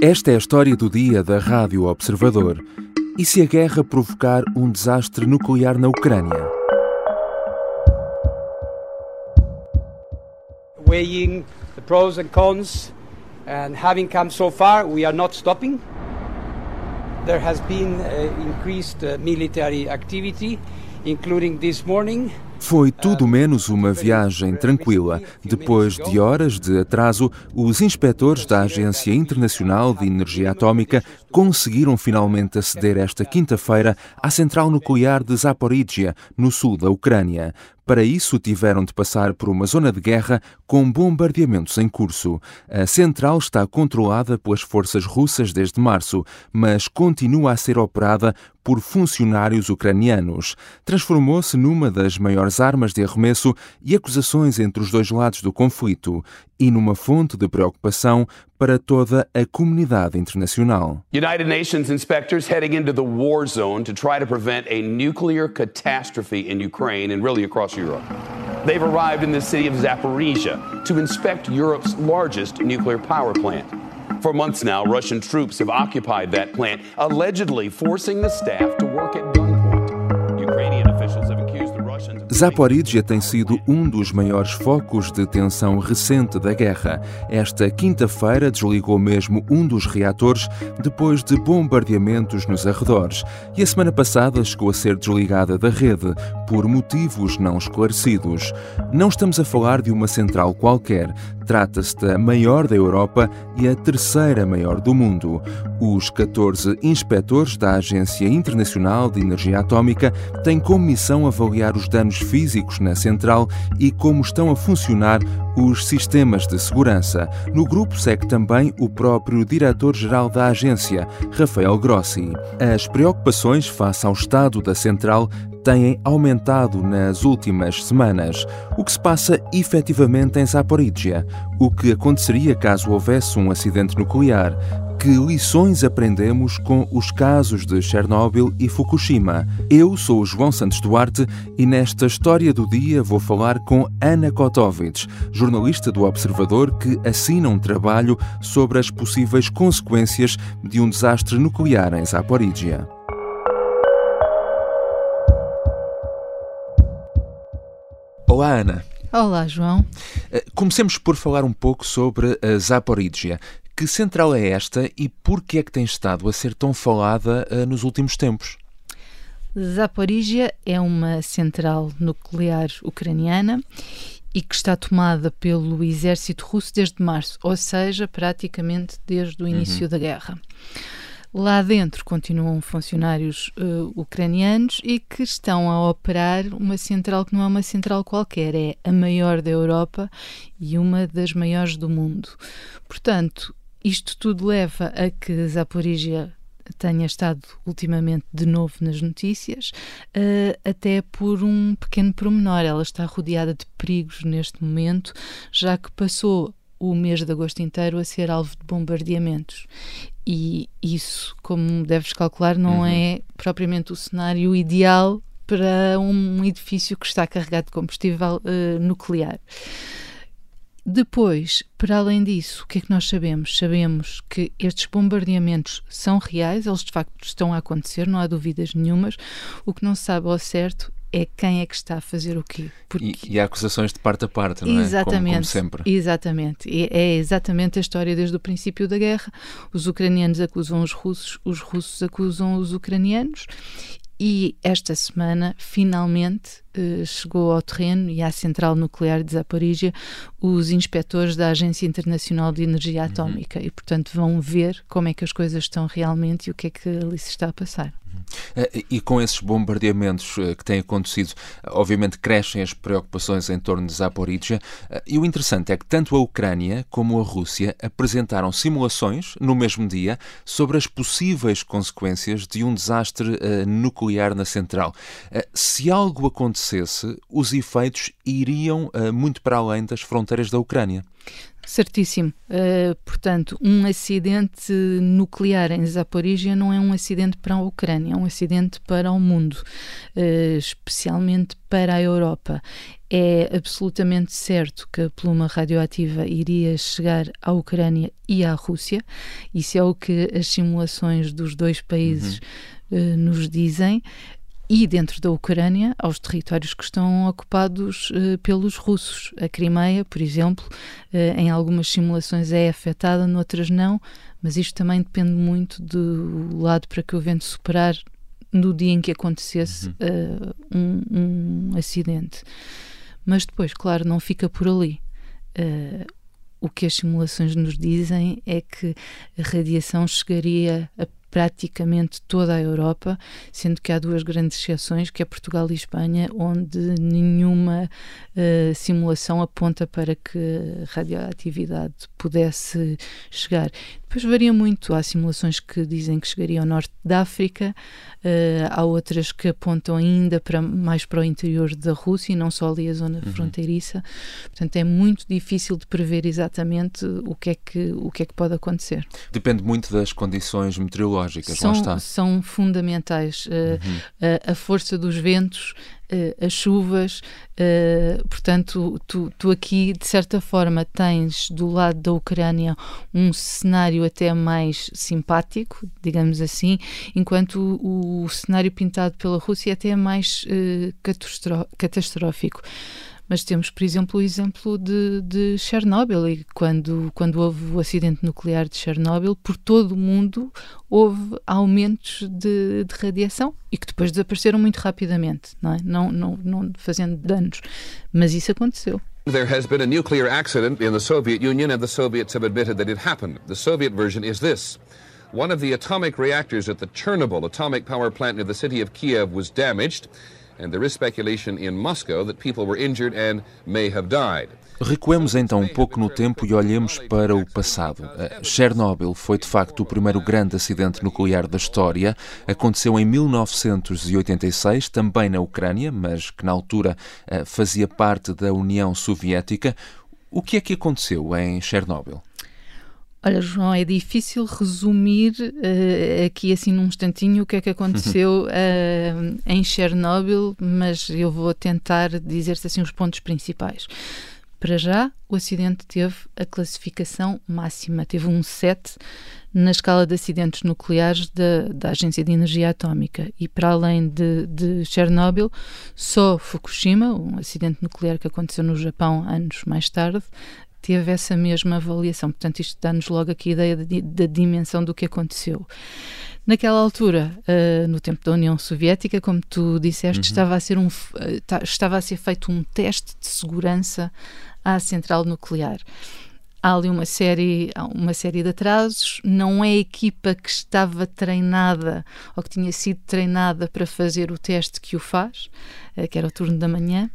Esta é a história do dia da Rádio Observador. E se a guerra provocar um desastre nuclear na Ucrânia? Weighing the pros and cons and having come so far, we are not stopping. There has been uh, increased uh, military activity, including this morning. Foi tudo menos uma viagem tranquila. Depois de horas de atraso, os inspectores da Agência Internacional de Energia Atômica conseguiram finalmente aceder esta quinta-feira à central nuclear de Zaporizhia, no sul da Ucrânia. Para isso, tiveram de passar por uma zona de guerra com bombardeamentos em curso. A central está controlada pelas forças russas desde março, mas continua a ser operada por funcionários ucranianos. Transformou-se numa das maiores armas de arremesso e acusações entre os dois lados do conflito e numa fonte de preocupação para toda a comunidade internacional. United Nations inspectors heading into the war zone to try to prevent a nuclear catastrophe in Ukraine and really across Europe. They've arrived in the city of Zaporizhia to inspect Europe's largest nuclear power plant. For months now, Russian troops have occupied that plant, allegedly forcing the staff to work at Zaporizhia tem sido um dos maiores focos de tensão recente da guerra. Esta quinta-feira desligou mesmo um dos reatores depois de bombardeamentos nos arredores. E a semana passada chegou a ser desligada da rede por motivos não esclarecidos. Não estamos a falar de uma central qualquer. Trata-se da maior da Europa e a terceira maior do mundo. Os 14 inspectores da Agência Internacional de Energia Atômica têm como missão avaliar os danos físicos na central e como estão a funcionar os sistemas de segurança. No grupo segue também o próprio diretor-geral da agência, Rafael Grossi. As preocupações face ao estado da central têm aumentado nas últimas semanas. O que se passa efetivamente em Zaporizhia? O que aconteceria caso houvesse um acidente nuclear? Que lições aprendemos com os casos de Chernobyl e Fukushima? Eu sou o João Santos Duarte e nesta história do dia vou falar com Ana Kotovich, jornalista do Observador que assina um trabalho sobre as possíveis consequências de um desastre nuclear em Zaporizhia. Olá, Ana. Olá, João. Eh, Comecemos por falar um pouco sobre a Zaporizhia. Que central é esta e por que é que tem estado a ser tão falada eh, nos últimos tempos? Zaporizhia é uma central nuclear ucraniana e que está tomada pelo exército russo desde março, ou seja, praticamente desde o início da guerra. Lá dentro continuam funcionários uh, ucranianos e que estão a operar uma central que não é uma central qualquer, é a maior da Europa e uma das maiores do mundo. Portanto, isto tudo leva a que Zaporizhia tenha estado ultimamente de novo nas notícias, uh, até por um pequeno promenor. Ela está rodeada de perigos neste momento, já que passou o mês de agosto inteiro a ser alvo de bombardeamentos. E isso, como deves calcular, não Uhum. é propriamente o cenário ideal para um edifício que está carregado de combustível eh, nuclear. Depois, para além disso, o que é que nós sabemos? Sabemos que estes bombardeamentos são reais, eles de facto estão a acontecer, não há dúvidas nenhumas. O que não se sabe ao certo é quem é que está a fazer o quê. E, e há acusações de parte a parte, não é? Como- Exatamente. Como, sempre. Exatamente. E É exatamente a história desde o princípio da guerra. Os ucranianos acusam os russos, os russos acusam os ucranianos. E esta semana, finalmente, chegou ao terreno e à central nuclear de Zaporizhia os inspectores da Agência Internacional de Energia Atómica e, portanto, vão ver como é que as coisas estão realmente e o que é que ali se está a passar. Eh, E com esses bombardeamentos eh, que têm acontecido, eh, obviamente crescem as preocupações em torno de Zaporizhia. Eh, E o interessante é que tanto a Ucrânia como a Rússia apresentaram simulações no mesmo dia sobre as possíveis consequências de um desastre eh, nuclear na central. Eh, Se algo acontecer acontecesse, os efeitos iriam uh, muito para além das fronteiras da Ucrânia. Certíssimo. Uh, portanto, um acidente nuclear em Zaporizhia não é um acidente para a Ucrânia, é um acidente para o mundo, uh, especialmente para a Europa. É absolutamente certo que a pluma radioativa iria chegar à Ucrânia e à Rússia. Isso é o que as simulações dos dois países uhum. uh, nos dizem e dentro da Ucrânia aos territórios que estão ocupados uh, pelos russos. A Crimeia, por exemplo, uh, em algumas simulações é afetada, noutras não, mas isto também depende muito do lado para que o vento superar no dia em que acontecesse uh, um, um, acidente. Mas depois, claro, não fica por ali. o que as simulações nos dizem é que a radiação chegaria a praticamente toda a Europa, sendo que há duas grandes exceções, que é Portugal e Espanha, onde nenhuma uh, simulação aponta para que a radioatividade pudesse chegar. Depois varia muito. Há simulações que dizem que chegaria ao norte da África, uh, há outras que apontam ainda para, mais para o interior da Rússia e não só ali a zona uhum. fronteiriça. Portanto, é muito difícil de prever exatamente o que é que, o que, é que pode acontecer. Depende muito das condições meteorológicas, são, lá está. São fundamentais. Uh, uhum. a, a força dos ventos uh, as chuvas, portanto, tu, tu aqui, de certa forma, tens do lado da Ucrânia um cenário até mais simpático, digamos assim, enquanto o, o cenário pintado pela Rússia até é mais uh, catastrófico. Mas temos, por exemplo, o exemplo de, de Chernobyl, e quando, quando houve o acidente nuclear de Chernobyl, por todo o mundo houve aumentos de, de radiação e que depois desapareceram muito rapidamente, não, é? não, não, não fazendo danos. Mas isso aconteceu. There has been a nuclear accident in the Soviet Union, and the Soviets have admitted that it happened. The Soviet version is this. One of the atomic reactors at the Chernobyl atomic power plant near the city of Kiev was damaged Recuemos então um pouco no tempo e olhemos para o passado. Chernobyl foi de facto o primeiro grande acidente nuclear da história. Aconteceu em 1986, também na Ucrânia, mas que na altura eh, fazia parte da União Soviética. O que é que aconteceu em Chernobyl? Olha, João, é difícil resumir uh, aqui assim num instantinho o que é que aconteceu uh, em Chernobyl, mas eu vou tentar dizer-te assim os pontos principais. Para já, o acidente teve a classificação máxima, teve um 7 na escala de acidentes nucleares da, da Agência de Energia Atómica. E para além de, de Chernobyl, só Fukushima, um acidente nuclear que aconteceu no Japão anos mais tarde, teve essa mesma avaliação. Portanto, isto dá-nos logo aqui a ideia da dimensão do que aconteceu. Naquela altura, uh, no tempo da União Soviética, como tu disseste, uhum. estava, a ser um, uh, estava a ser feito um teste de segurança à central nuclear. Há ali uma série, uma série de atrasos. Não é a equipa que estava treinada ou que tinha sido treinada para fazer o teste que o faz, uh, que era o turno da manhã.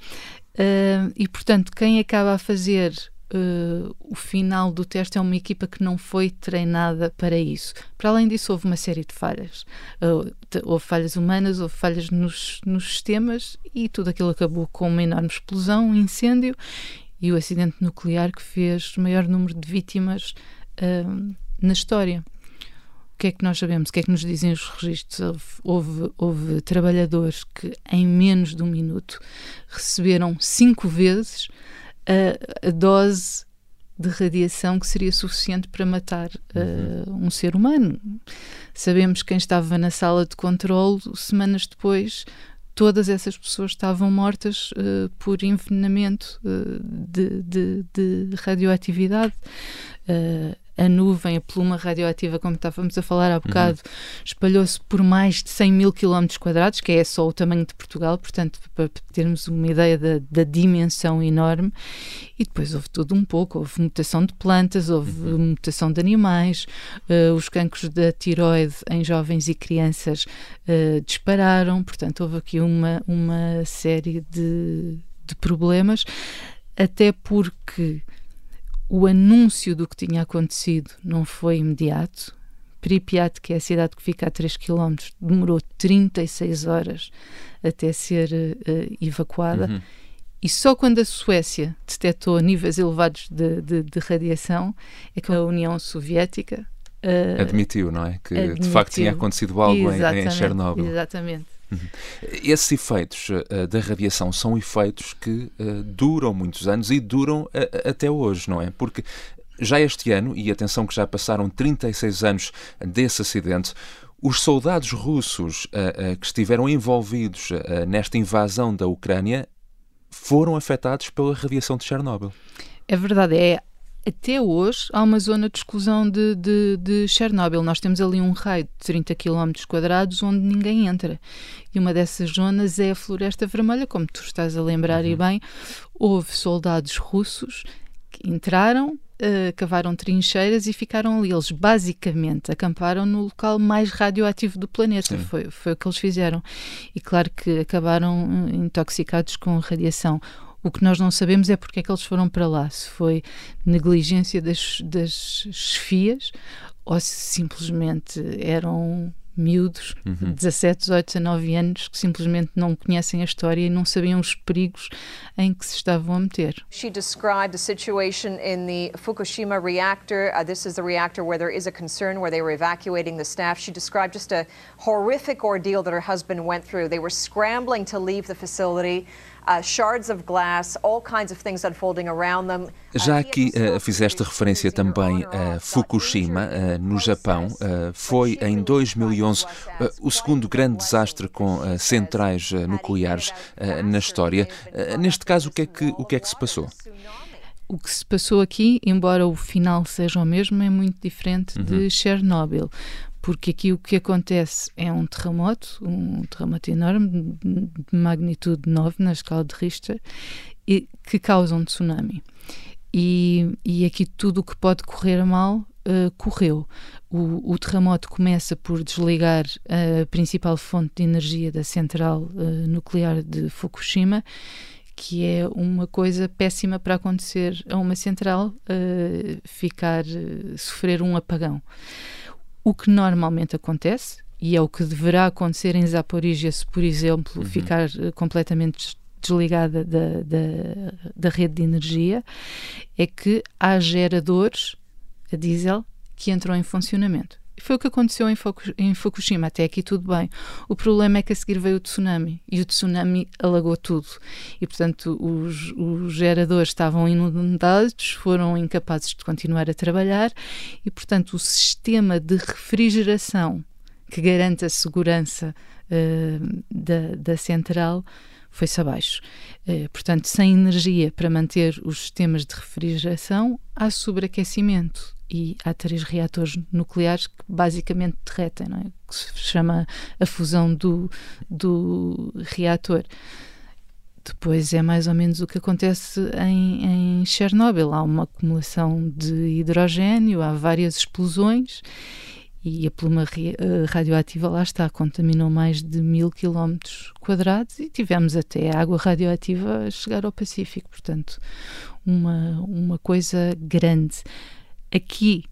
e, portanto, quem acaba a fazer uh, o final do teste é uma equipa que não foi treinada para isso. Para além disso, houve uma série de falhas. Uh, houve falhas humanas, houve falhas nos, nos sistemas e tudo aquilo acabou com uma enorme explosão, um incêndio e o acidente nuclear que fez o maior número de vítimas uh, na história. O que é que nós sabemos? O que é que nos dizem os registros? Houve, houve, houve trabalhadores que, em menos de um minuto, receberam cinco vezes a, a dose de radiação que seria suficiente para matar uh, um ser humano. Sabemos quem estava na sala de controle, semanas depois, todas essas pessoas estavam mortas uh, por envenenamento uh, de, de, de, radioatividade a nuvem, a pluma radioativa, como estávamos a falar há bocado, uhum. espalhou-se por mais de 100 mil quilómetros quadrados, que é só o tamanho de Portugal, portanto, para termos uma ideia da, da dimensão enorme. E depois houve tudo um pouco: houve mutação de plantas, houve uhum. mutação de animais, uh, os cancros da tiroide em jovens e crianças uh, dispararam, portanto, houve aqui uma, uma série de, de problemas, até porque o anúncio do que tinha acontecido não foi imediato, Pripyat, que é a cidade que fica a 3 km, demorou 36 horas até ser uh, evacuada. Uhum. E só quando a Suécia detectou níveis elevados de, de, de radiação é que a União Soviética uh, admitiu, não é? Que admitiu. de facto tinha acontecido algo em, em Chernobyl. Exatamente. Uhum. Esses efeitos uh, da radiação são efeitos que uh, duram muitos anos e duram até hoje, não é? Porque já este ano, e atenção que já passaram 36 anos desse acidente, os soldados russos uh, que estiveram envolvidos nesta invasão da Ucrânia foram afetados pela radiação de Chernobyl. É verdade, é até hoje há uma zona de exclusão de, de, de, Chernobyl. Nós temos ali um raio de 30 km quadrados onde ninguém entra. E uma dessas zonas é a Floresta Vermelha, como tu estás a lembrar uhum. e bem. Houve soldados russos que entraram, uh, cavaram trincheiras e ficaram ali. Eles basicamente acamparam no local mais radioativo do planeta. Foi, foi o que eles fizeram. E claro que acabaram eh, intoxicados com radiação. O que nós não sabemos é porque é que eles foram para lá. Se foi negligência das, das chefias ou se simplesmente eram miúdos, uhum. 17, 18, 19 anos, que simplesmente não conhecem a história e não sabiam os perigos em que se estavam a meter. She described the situation in the Fukushima reactor. Uh, this is the reactor where there is a concern where they were evacuating the staff. She described just a horrific ordeal that her husband went through. They were scrambling to leave the facility. Uh, shards of glass, all kinds of things unfolding around them. Já aqui uh, fizeste referência também a Fukushima, uh, no Japão. Uh, foi em 2011 o segundo grande desastre com centrais nucleares na história. neste caso, o que, é que, o que é que se passou? O que se passou aqui, embora o final seja o mesmo, é muito diferente uhum. de Chernobyl, porque aqui o que acontece é um terremoto, um terremoto enorme, de magnitude 9 na escala de Richter, e, que causa um tsunami. E, e aqui tudo o que pode correr mal uh, correu. O, o, terremoto começa por desligar a principal fonte de energia da central uh, nuclear de Fukushima, que é uma coisa péssima para acontecer a uma central, uh, ficar, sofrer um apagão. O que normalmente acontece, e é o que deverá acontecer em Zaporizhia se, por exemplo, uhum. ficar uh, completamente desligada da, da, da, rede de energia, é que há geradores a diesel que entram em funcionamento. Foi o que aconteceu em, Fukushima, até aqui tudo bem. O problema é que a seguir veio o tsunami e o tsunami alagou tudo. E, portanto, os, os geradores estavam inundados, foram incapazes de continuar a trabalhar e, portanto, o sistema de refrigeração que garante a segurança uh, da, da central foi-se abaixo. Uh, portanto, sem energia para manter os sistemas de refrigeração, há sobreaquecimento e há três reatores nucleares que basicamente derretem, não é? que se chama a fusão do, do reator. Depois é mais ou menos o que acontece em, em Chernobyl. Há uma acumulação de hidrogênio, há várias explosões e a pluma eh, radioativa lá está, contaminou mais de mil quilómetros quadrados e tivemos até água radioativa a chegar ao Pacífico, portanto, uma, uma coisa grande. Aqui,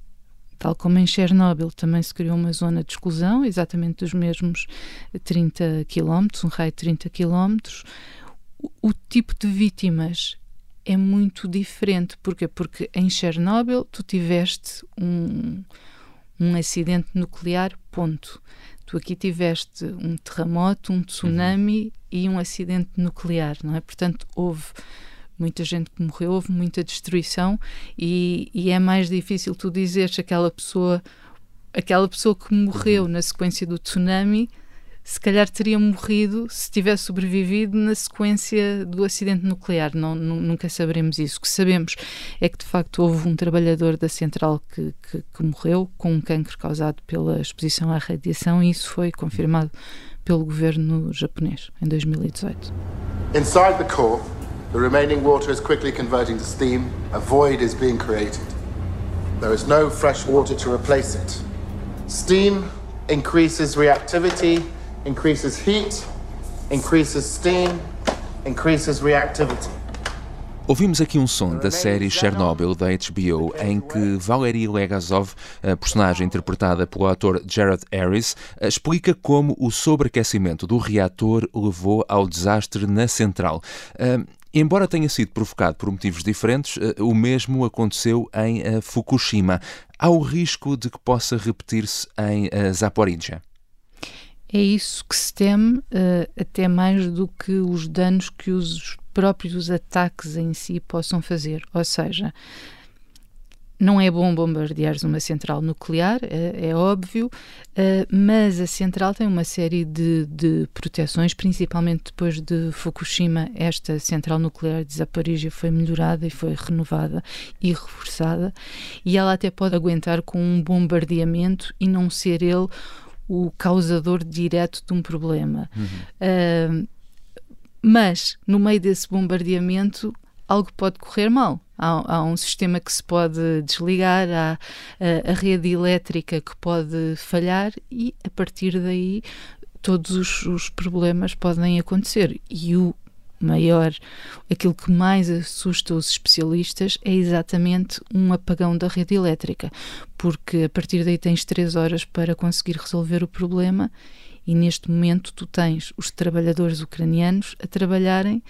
tal como em Chernobyl, também se criou uma zona de exclusão, exatamente dos mesmos 30 km, um raio de 30 km. O, o tipo de vítimas é muito diferente. Porquê? Porque em Chernobyl tu tiveste um, um acidente nuclear, ponto. Tu aqui tiveste um terremoto, um tsunami uhum. e um acidente nuclear, não é? Portanto, houve muita gente que morreu, houve muita destruição e, e é mais difícil tu dizeres aquela pessoa, aquela pessoa que morreu na sequência do tsunami, se calhar teria morrido se tivesse sobrevivido na sequência do acidente nuclear. Não, nunca saberemos isso. O que sabemos é que, de facto, houve um trabalhador da central que, que, que morreu com um cancro causado pela exposição à radiação e isso foi confirmado pelo governo japonês em 2018. Inside the core, The remaining water is quickly converting to steam. A void is being created. There is no fresh water to replace it. Steam increases reactivity, increases heat, increases steam, increases reactivity. Ouvimos aqui um som da série Chernobyl da HBO, em que Valery Legazov, a personagem interpretada pelo ator Jared Harris, explica como o sobreaquecimento do reator levou ao desastre na central. Embora tenha sido provocado por motivos diferentes, uh, o mesmo aconteceu em uh, Fukushima. Há o risco de que possa repetir-se em Zaporizhia? É isso que se teme, até mais do que os danos que os próprios ataques em si possam fazer. Ou seja, não é bom bombardeares uma central nuclear, é, é óbvio, uh, mas a central tem uma série de, de, proteções, principalmente depois de Fukushima. Esta central nuclear de Zaporizhia foi melhorada e foi renovada e reforçada, e ela até pode aguentar com um bombardeamento e não ser ele o causador direto de um problema. Uhum. Uh, mas, no meio desse bombardeamento, algo pode correr mal. Há, há um sistema que se pode desligar, há a, a rede elétrica que pode falhar e, a partir daí, todos os, os problemas podem acontecer. E o maior, aquilo que mais assusta os especialistas é exatamente um apagão da rede elétrica, porque a partir daí tens três horas para conseguir resolver o problema e neste momento tu tens os trabalhadores ucranianos a trabalharem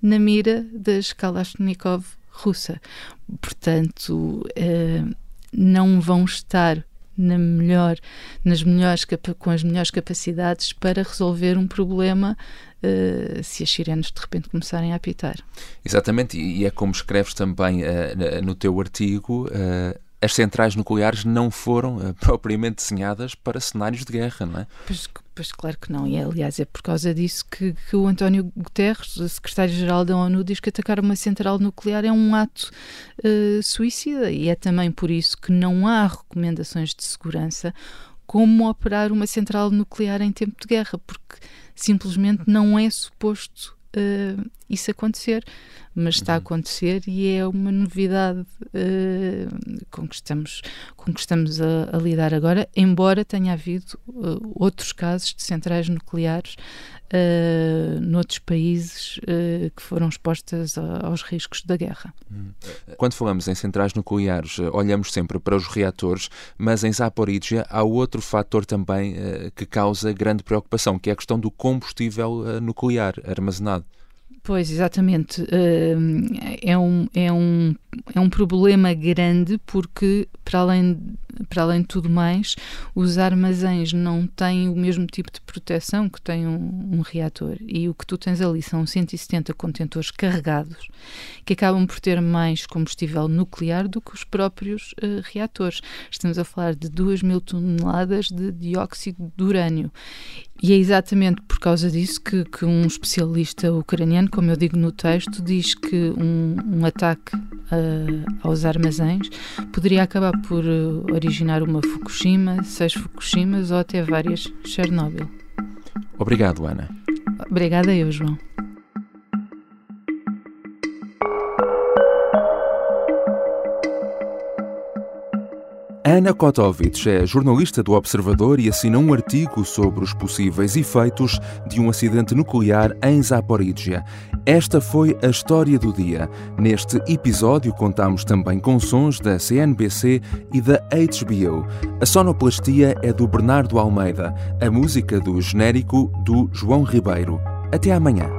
na mira das Kalashnikov russa. Portanto, eh, não vão estar na melhor, nas melhores, com as melhores capacidades para resolver um problema uh, se as sirenes de repente começarem a apitar. Exatamente, e é como escreves também uh, no teu artigo. Uh, as centrais nucleares não foram uh, propriamente desenhadas para cenários de guerra, não é? Pois, pois claro que não, e aliás é por causa disso que, que o António Guterres, secretário-geral da ONU, diz que atacar uma central nuclear é um ato uh, suicida e é também por isso que não há recomendações de segurança como operar uma central nuclear em tempo de guerra, porque simplesmente não é suposto uh, isso acontecer, mas está a uhum. acontecer e é uma novidade uh, com, que estamos, com que estamos a, a lidar agora, embora tenha havido uh, outros casos de centrais nucleares uh, noutros países uh, que foram expostas a, aos riscos da guerra. Hum. Quando falamos em centrais nucleares, olhamos sempre para os reatores, mas em Zaporizhia há outro fator também que causa grande preocupação, que é a questão do combustível nuclear armazenado. Pois, exatamente. É um, é, um, é um problema grande porque, para além, para além de tudo mais, os armazéns não têm o mesmo tipo de proteção que tem um, um reator. E o que tu tens ali são 170 contentores carregados que acabam por ter mais combustível nuclear do que os próprios uh, reatores. Estamos a falar de 2 mil toneladas de dióxido de urânio. E é exatamente por causa disso que, que, um especialista ucraniano, como eu digo no texto, diz que um, um ataque uh, aos armazéns poderia acabar por uh, originar uma Fukushima, seis Fukushimas ou até várias Chernobyl. Obrigado, Ana. Obrigada eu, João. Ana Kotovic é jornalista do Observador e assina um artigo sobre os possíveis efeitos de um acidente nuclear em Zaporizhia. Esta foi a história do dia. Neste episódio contamos também com sons da CNBC e da HBO. A sonoplastia é do Bernardo Almeida, a música do genérico do João Ribeiro. Até amanhã.